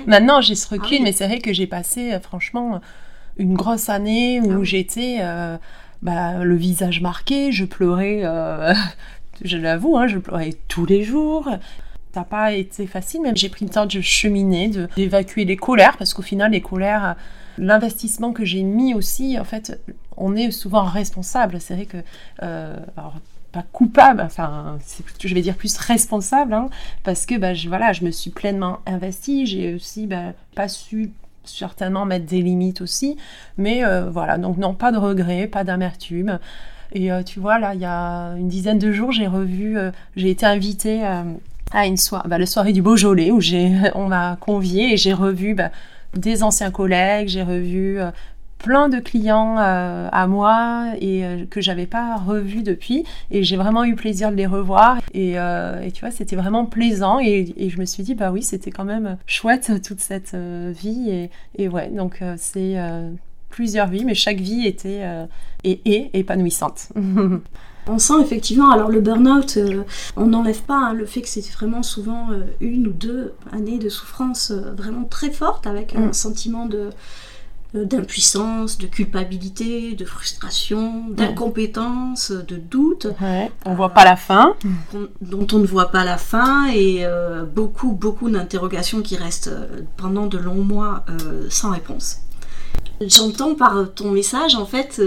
B: Maintenant, j'ai ce recul, ah mais c'est vrai que j'ai passé, franchement, une grosse année où ah j'étais bah, le visage marqué, je pleurais, euh, je l'avoue, hein, je pleurais tous les jours. Ça n'a pas été facile, même j'ai pris le temps de cheminer, d'évacuer les colères, parce qu'au final, les colères, l'investissement que j'ai mis aussi, en fait, on est souvent responsable. C'est vrai que, euh, pas coupable, enfin, je vais dire plus responsable, hein, parce que bah, je, voilà, je me suis pleinement investie, j'ai aussi bah, pas su certainement mettre des limites aussi. Mais euh, voilà, donc non, pas de regrets, pas d'amertume. Et euh, tu vois, là, il y a une dizaine de jours, j'ai revu, euh, j'ai été invitée à une soirée, bah, la soirée du Beaujolais, où on m'a conviée et j'ai revu bah, des anciens collègues, j'ai revu plein de clients euh, à moi et euh, que j'avais pas revus depuis et j'ai vraiment eu plaisir de les revoir et, euh, tu vois c'était vraiment plaisant et, je me suis dit bah oui c'était quand même chouette toute cette vie et, et, ouais donc c'est plusieurs vies mais chaque vie était et est épanouissante.
C: On sent effectivement, alors le burn-out, on n'enlève pas hein, le fait que c'est vraiment souvent une ou deux années de souffrance vraiment très forte avec un mm. sentiment de, euh, d'impuissance, de culpabilité, de frustration, d'incompétence, de doute.
B: Ouais, on voit pas la fin.
C: Dont on ne voit pas la fin et euh, beaucoup, beaucoup d'interrogations qui restent euh, pendant de longs mois sans réponse. J'entends par ton message en fait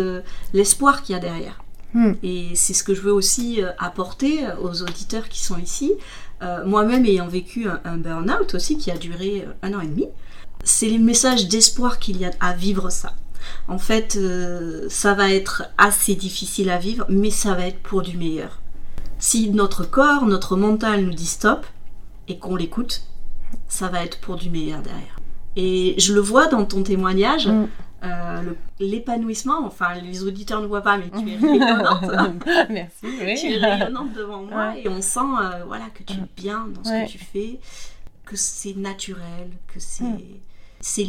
C: l'espoir qu'il y a derrière. Hmm. Et c'est ce que je veux aussi apporter aux auditeurs qui sont ici. Moi-même ayant vécu un, un burn-out aussi qui a duré un an et demi, c'est les messages d'espoir qu'il y a à vivre ça. En fait, euh, ça va être assez difficile à vivre, mais ça va être pour du meilleur. Si notre corps, notre mental nous dit stop et qu'on l'écoute, ça va être pour du meilleur derrière. Et je le vois dans ton témoignage, mm. euh, l'épanouissement, enfin les auditeurs ne voient pas, mais tu es rayonnante.
B: Merci. Oui.
C: Tu es rayonnante devant moi et on sent euh, voilà, que tu es bien dans ce que tu fais, que c'est naturel, que c'est... Mm c'est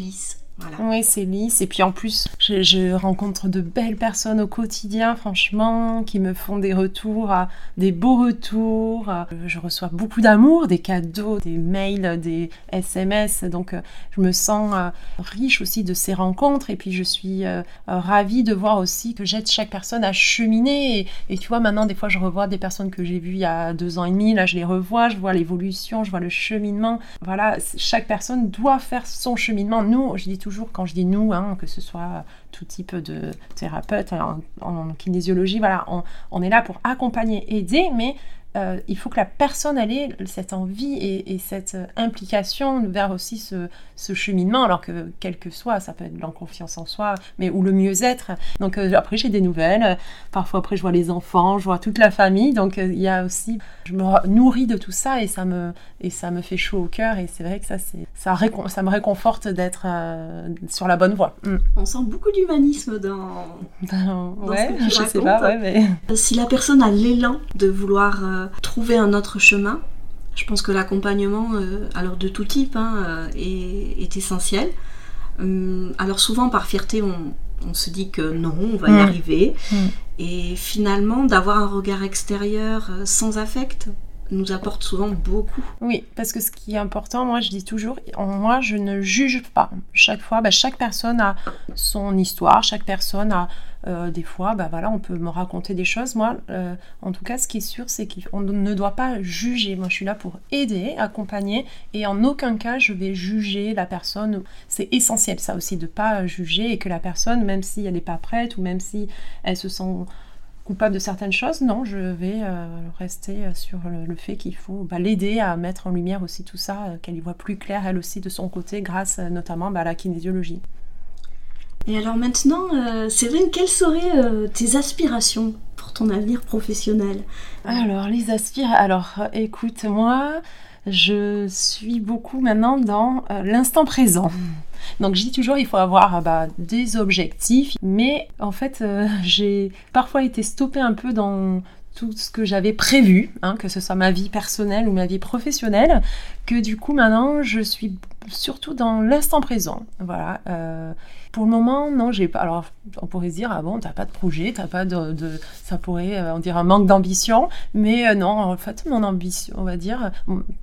B: Oui, c'est lisse. Et puis en plus, je, rencontre de belles personnes au quotidien, franchement, qui me font des retours, des beaux retours. Je reçois beaucoup d'amour, des cadeaux, des mails, des SMS. Donc euh, je me sens euh, riche aussi de ces rencontres. Et puis je suis euh, ravie de voir aussi que j'aide chaque personne à cheminer. Et, tu vois, maintenant, des fois, je revois des personnes que j'ai vues il y a deux ans et demi. Là, je les revois, je vois l'évolution, je vois le cheminement. Voilà, chaque personne doit faire son cheminement. Nous, je dis toujours, quand je dis nous, hein, que ce soit tout type de thérapeute en, kinésiologie, voilà, on, est là pour accompagner, aider, mais euh, il faut que la personne ait cette envie et, cette implication vers aussi ce, cheminement, alors que quel que soit, ça peut être de confiance en soi, mais ou le mieux-être. Donc euh, après j'ai des nouvelles, parfois après je vois les enfants, je vois toute la famille, donc euh, il y a aussi, je me nourris de tout ça et ça me et ça me fait chaud au cœur et c'est vrai que ça ça, ça me réconforte d'être sur la bonne voie.
C: Mm. On sent beaucoup d'humanisme dans,
B: dans, ouais, ce que tu je sais pas, ouais, mais...
C: Si la personne a l'élan de vouloir trouver un autre chemin. Je pense que l'accompagnement, euh, alors de tout type, hein, euh, est, essentiel. Hum, alors souvent par fierté, on, se dit que non, on va y arriver. Et finalement, d'avoir un regard extérieur euh, sans affect, nous apporte souvent beaucoup.
B: Oui, parce que ce qui est important, moi je dis toujours, moi je ne juge pas. Chaque fois, bah, chaque personne a son histoire, chaque personne a euh, des fois, bah, voilà, on peut me raconter des choses. Moi, euh, en tout cas, ce qui est sûr, c'est qu'on ne doit pas juger. Moi, je suis là pour aider, accompagner, et en aucun cas, je vais juger la personne. C'est essentiel, ça aussi, de pas juger, et que la personne, même si elle n'est pas prête, ou même si elle se sent coupable de certaines choses, non, je vais rester sur le, fait qu'il faut bah, l'aider à mettre en lumière aussi tout ça, qu'elle y voit plus clair elle aussi de son côté, grâce notamment bah, à la kinésiologie.
C: Et alors maintenant, Séverine, quelles seraient tes aspirations pour ton avenir professionnel?
B: Alors, les aspirations. Alors, écoute, moi, je suis beaucoup maintenant dans euh, l'instant présent. Donc je dis toujours, il faut avoir bah, des objectifs, mais en fait, euh, j'ai parfois été stoppée un peu dans tout ce que j'avais prévu, hein, que ce soit ma vie personnelle ou ma vie professionnelle, que du coup maintenant je suis surtout dans l'instant présent. Voilà. Euh, pour le moment, non, j'ai pas. Alors, on pourrait se dire, ah bon, t'as pas de projet, t'as pas de, Ça pourrait, euh, on dirait un manque d'ambition, mais euh, non, en fait, mon ambition, on va dire,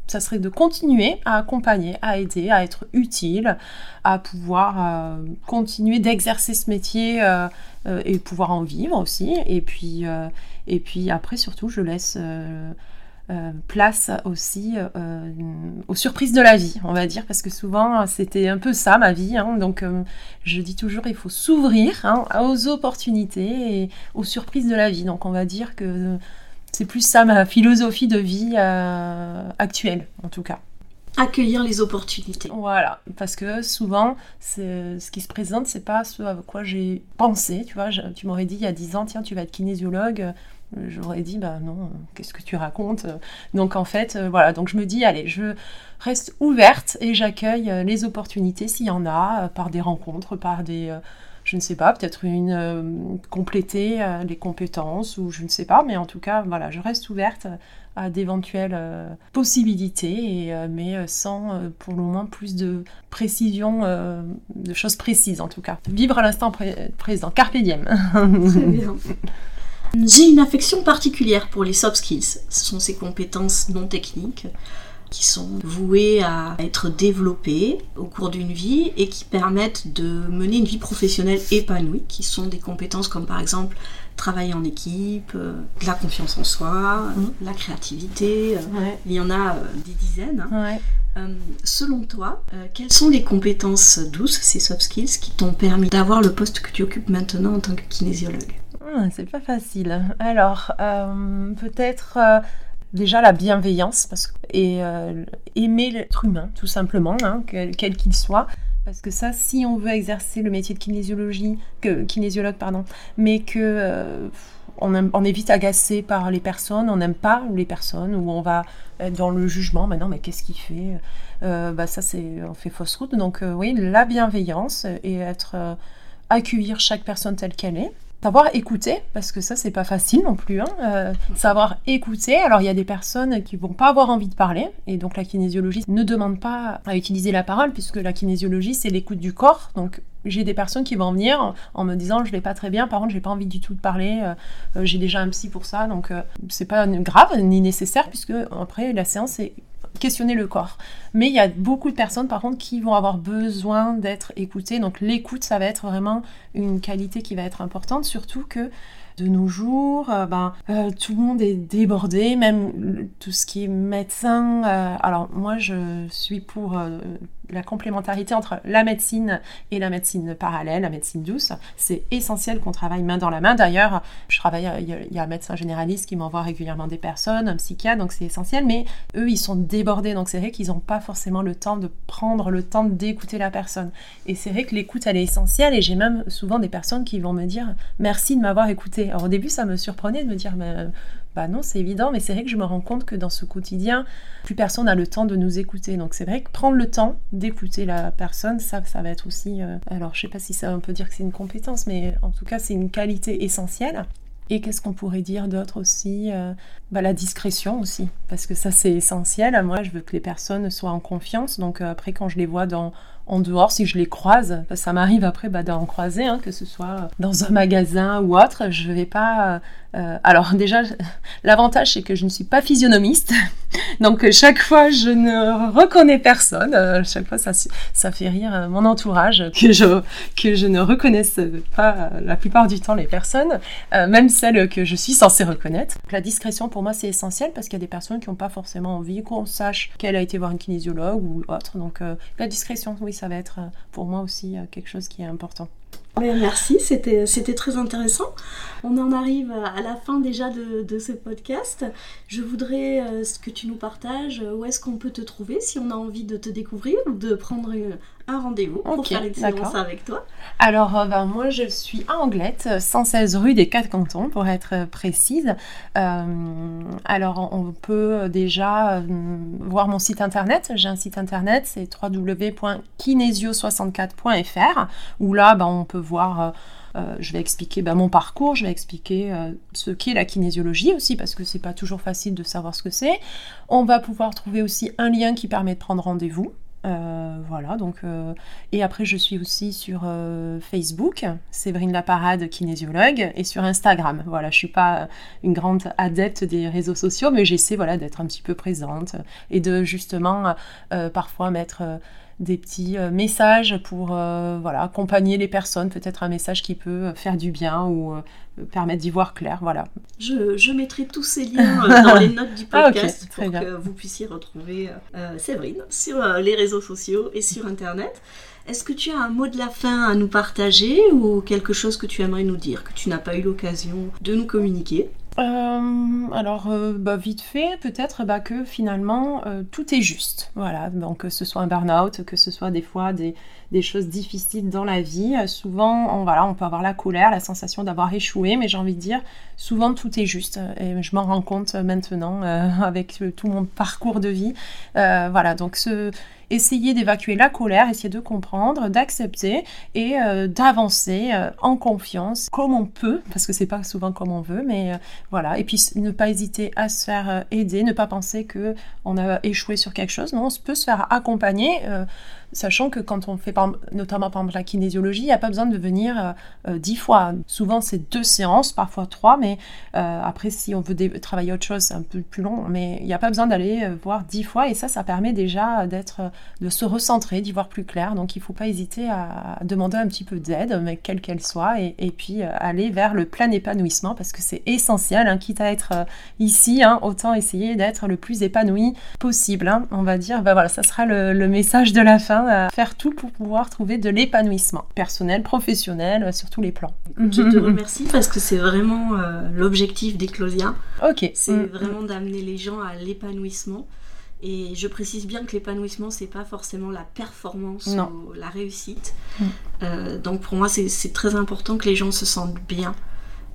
B: ça serait de continuer à accompagner, à aider, à être utile, à pouvoir continuer d'exercer ce métier et pouvoir en vivre aussi. Et puis, et puis après, surtout, je laisse euh, place aussi euh, aux surprises de la vie, on va dire, parce que souvent c'était un peu ça ma vie. Hein. donc euh, je dis toujours il faut s'ouvrir hein, aux opportunités et aux surprises de la vie. Donc on va dire que c'est plus ça ma philosophie de vie actuelle, en tout cas
C: accueillir les opportunités.
B: Voilà, parce que souvent, ce qui se présente, c'est pas ce à quoi j'ai pensé. Tu vois, tu m'aurais dit il y a 10 ans, tiens, tu vas être kinésiologue j'aurais dit bah non, qu'est-ce que tu racontes Donc en fait, euh, voilà, donc je me dis allez, je reste ouverte et j'accueille euh, les opportunités s'il y en a, euh, par des rencontres, par des je ne sais pas, peut-être une compléter les compétences ou je ne sais pas, mais en tout cas, voilà, je reste ouverte à d'éventuelles possibilités, et, mais sans pour le moment plus de précision, de choses précises en tout cas. Vivre à l'instant présent, carpe diem. Très bien.
C: J'ai une affection particulière pour les soft skills. Ce sont ces compétences non techniques qui sont vouées à être développées au cours d'une vie et qui permettent de mener une vie professionnelle épanouie, qui sont des compétences comme par exemple travailler en équipe, euh, la confiance en soi, mmh. la créativité, euh, il y en a euh, des dizaines. Hein. selon toi, quelles sont les compétences douces, ces soft skills, qui t'ont permis d'avoir le poste que tu occupes maintenant en tant que kinésiologue?
B: Ah, c'est pas facile. Alors, euh, peut-être euh, déjà la bienveillance parce que, et euh, aimer l'être humain, tout simplement, hein, quel qu'il soit. Parce que ça, si on veut exercer le métier de kinésiologie, kinésiologue, pardon, mais que on, est vite agacé par les personnes, on n'aime pas les personnes, ou on va être dans le jugement, maintenant, mais qu'est-ce qu'il fait bah, Ça, c'est on fait fausse route. Donc, oui, la bienveillance et être accueillir chaque personne telle qu'elle est savoir écouter, parce que ça, c'est pas facile non plus. Hein, euh, savoir écouter. Alors, il y a des personnes qui vont pas avoir envie de parler, et donc la kinésiologie ne demande pas à utiliser la parole, puisque la kinésiologie, c'est l'écoute du corps. Donc, j'ai des personnes qui vont venir en me disant je vais pas très bien, par contre j'ai pas envie du tout de parler, euh, euh, j'ai déjà un psy pour ça, donc c'est pas grave ni nécessaire puisque après la séance est questionner le corps. Mais il y a beaucoup de personnes, par contre, qui vont avoir besoin d'être écoutées. Donc l'écoute, ça va être vraiment une qualité qui va être importante, surtout que de nos jours, euh, ben, euh, tout le monde est débordé, même tout ce qui est médecin. Euh, alors moi, je suis pour la complémentarité entre la médecine et la médecine parallèle, la médecine douce. C'est essentiel qu'on travaille main dans la main. D'ailleurs, je travaille, il y, a, un médecin généraliste qui m'envoie régulièrement des personnes, un psychiatre, donc c'est essentiel. Mais eux, ils sont débordés, donc c'est vrai qu'ils n'ont pas forcément le temps de prendre le temps d'écouter la personne. Et c'est vrai que l'écoute, elle est essentielle. Et j'ai même souvent des personnes qui vont me dire merci de m'avoir écouté. Alors au début, ça me surprenait de me dire bah non, c'est évident, mais c'est vrai que je me rends compte que dans ce quotidien, plus personne n'a le temps de nous écouter. Donc c'est vrai que prendre le temps d'écouter la personne, ça, ça va être aussi. Euh, alors je sais pas si ça on peut dire que c'est une compétence, mais en tout cas c'est une qualité essentielle. Et qu'est-ce qu'on pourrait dire d'autre aussi euh, bah, La discrétion aussi, parce que ça c'est essentiel. Moi, je veux que les personnes soient en confiance. Donc euh, après, quand je les vois dans, en dehors, si je les croise, ça m'arrive après bah, d'en croiser, hein, que ce soit dans un magasin ou autre, je vais pas... Euh, alors déjà, l'avantage c'est que je ne suis pas physionomiste, donc chaque fois je ne reconnais personne, euh, chaque fois ça, fait rire euh, mon entourage que je, que je ne reconnaisse pas la plupart du temps les personnes, même celles que je suis censée reconnaître. la discrétion pour moi c'est essentiel parce qu'il y a des personnes qui n'ont pas forcément envie qu'on sache qu'elle a été voir une kinésiologue ou autre, donc la discrétion, oui ça va être euh, pour moi aussi euh, quelque chose qui est important.
C: merci, c'était, très intéressant. On en arrive à la fin déjà de, ce podcast. Je voudrais euh, que tu nous partages euh, où est-ce qu'on peut te trouver si on a envie de te découvrir ou de prendre un rendez-vous pour faire une séance avec toi.
B: Alors, euh, ben, moi, je suis à Anglette, 116 rue des Quatre Cantons, pour être précise. alors, on peut déjà voir mon site internet. J'ai un site internet, c'est www.kinesio64.fr, où là, ben, on peut voir euh, je vais expliquer bah, mon parcours, je vais expliquer euh, ce qu'est la kinésiologie aussi, parce que c'est pas toujours facile de savoir ce que c'est. On va pouvoir trouver aussi un lien qui permet de prendre rendez-vous. Euh, voilà, donc. et après, je suis aussi sur Facebook, Séverine Laparade, kinésiologue, et sur Instagram. Voilà, je suis pas une grande adepte des réseaux sociaux, mais j'essaie voilà, d'être un petit peu présente et de justement parfois mettre des petits euh, messages pour euh, voilà, accompagner les personnes, peut-être un message qui peut faire du bien ou euh, permettre d'y voir clair. Voilà.
C: Je, mettrai tous ces liens dans les notes du ah, podcast pour que vous puissiez retrouver Séverine sur les réseaux sociaux et sur Internet. Est-ce que tu as un mot de la fin à nous partager ou quelque chose que tu aimerais nous dire, que tu n'as pas eu l'occasion de nous communiquer?
B: Euh, alors, euh, bah, vite fait, peut-être bah, que finalement, euh, tout est juste. Voilà, donc que ce soit un burn-out, que ce soit des fois des, choses difficiles dans la vie. souvent, on, voilà, on peut avoir la colère, la sensation d'avoir échoué, mais j'ai envie de dire, souvent tout est juste. Et je m'en rends compte maintenant avec tout mon parcours de vie. voilà, donc ce essayer d'évacuer la colère, essayer de comprendre, d'accepter et euh, d'avancer euh, en confiance comme on peut, parce que c'est pas souvent comme on veut, mais euh, voilà. Et puis ne pas hésiter à se faire aider, ne pas penser que on a échoué sur quelque chose. Non, on peut se faire accompagner sachant que quand on fait notamment par exemple la kinésiologie, il n'y a pas besoin de venir euh, euh, dix fois. Souvent c'est deux séances, parfois trois, mais euh, après si on veut travailler autre chose, c'est un peu plus long, mais il n'y a pas besoin d'aller voir dix fois et ça, ça permet déjà de se recentrer, d'y voir plus clair. Donc il ne faut pas hésiter à demander un petit peu d'aide, mais quelle qu'elle soit, et, puis aller vers le plein épanouissement parce que c'est essentiel, hein, quitte à être ici, hein, autant essayer d'être le plus épanoui possible. Hein. on va dire, ben voilà, ça sera le message de la fin à faire tout pour pouvoir trouver de l'épanouissement personnel, professionnel, euh, sur tous les plans.
C: Je te remercie parce que c'est vraiment euh, l'objectif d'Eclosia.
B: Ok.
C: C'est mm. vraiment d'amener les gens à l'épanouissement. Et je précise bien que l'épanouissement, c'est pas forcément la performance ou la réussite. Mm. Euh, donc pour moi, c'est très important que les gens se sentent bien.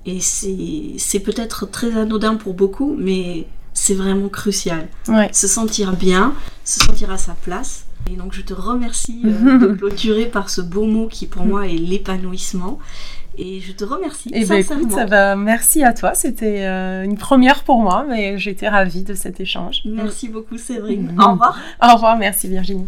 C: Et c'est peut-être très anodin pour beaucoup, mais c'est vraiment crucial. Se sentir bien, se sentir à sa place. Et donc je te remercie euh, de clôturer par ce beau mot qui pour moi est l'épanouissement. Et je te remercie. Et eh ben écoute,
B: ça va, merci à toi. C'était euh, une première pour moi, mais j'étais ravie de cet échange.
C: Merci beaucoup Séverine. Au revoir.
B: Au revoir, merci Virginie.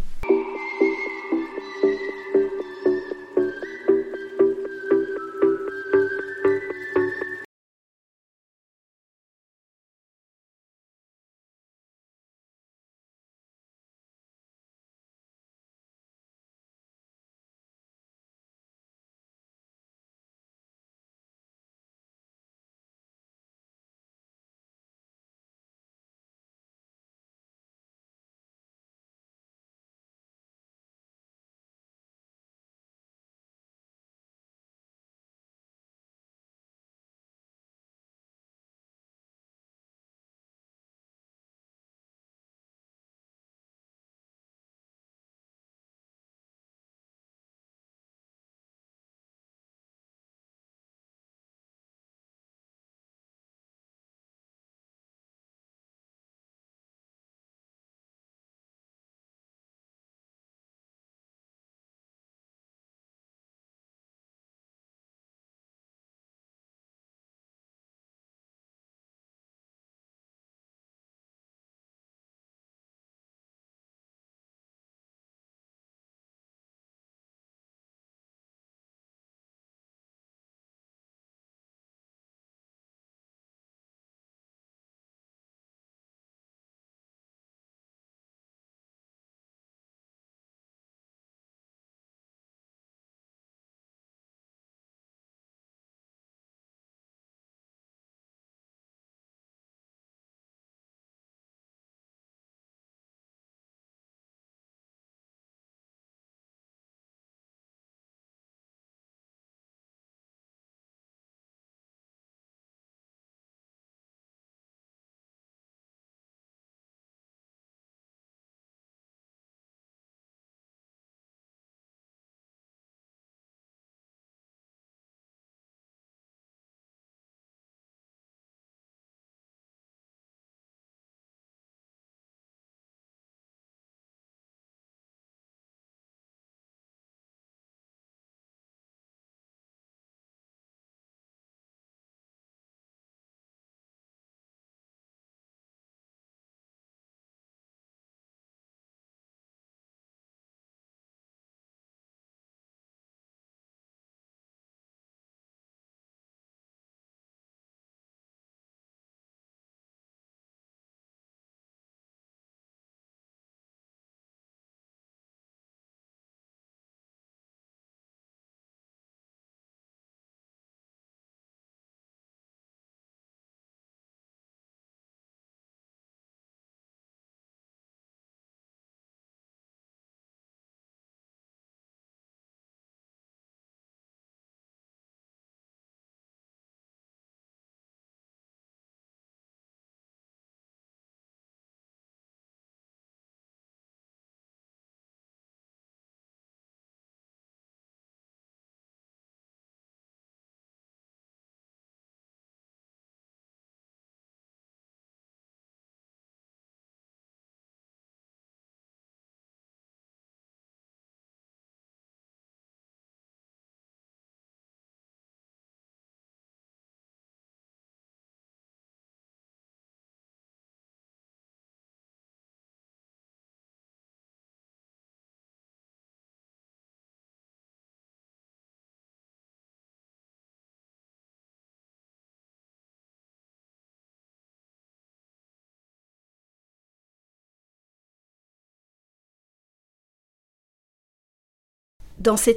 A: Dans cet